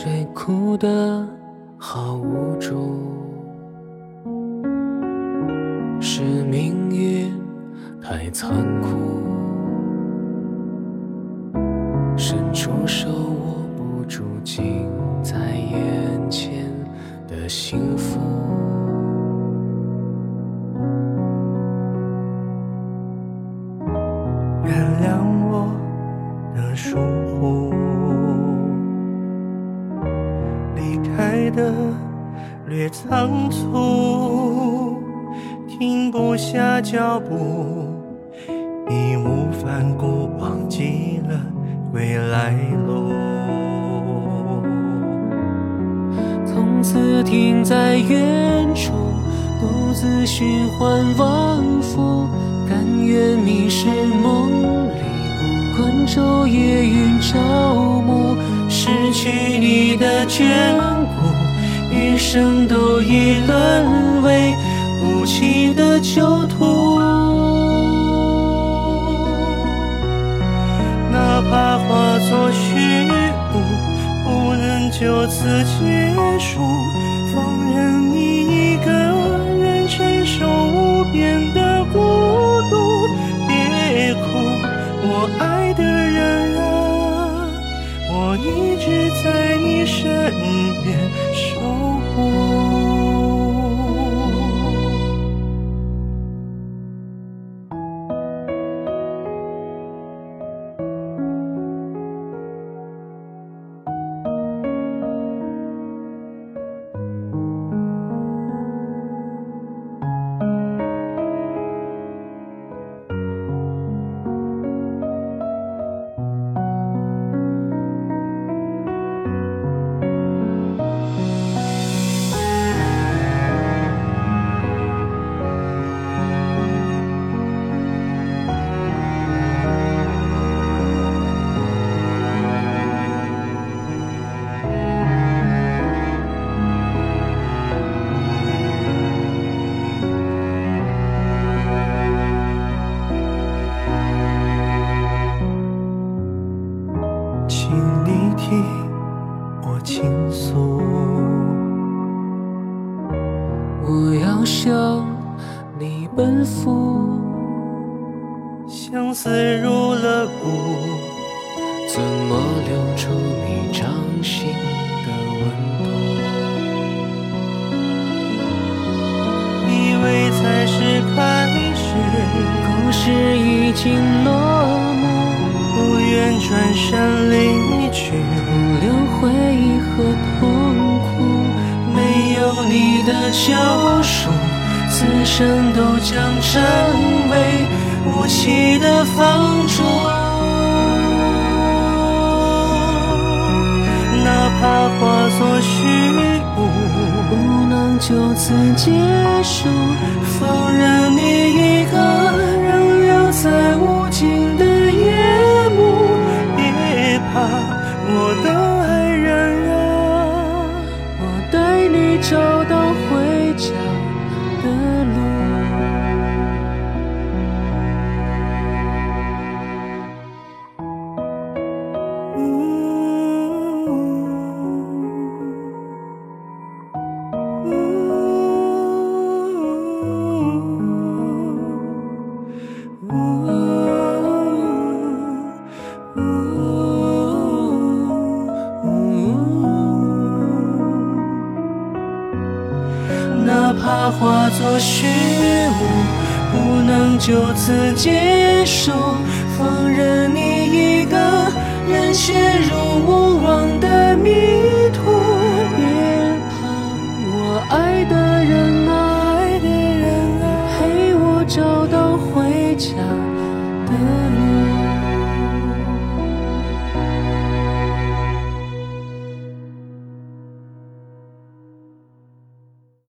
谁哭得好无助？是命运太残酷，伸出手握不住近在眼前的幸福。原谅我的疏忽，开的略仓促，停不下脚步，义无反顾，忘记了归来路。从此停在远处，独自循环往复，甘愿迷失梦里，观昼夜眷顾，余生都已沦为无期的囚徒。哪怕化作虚无，不能就此结束。放任你一个人承受无边的孤边我要向你奔赴，相思入了骨，怎么留住你掌心的温度？以为才是开始，故事已经落幕，不愿转身离去。救赎，此生都将成为无期的放逐。哪怕化作虚无，不能就此结束，放任你哪怕化作虚无，不能就此结束，放任你人陷入无望的迷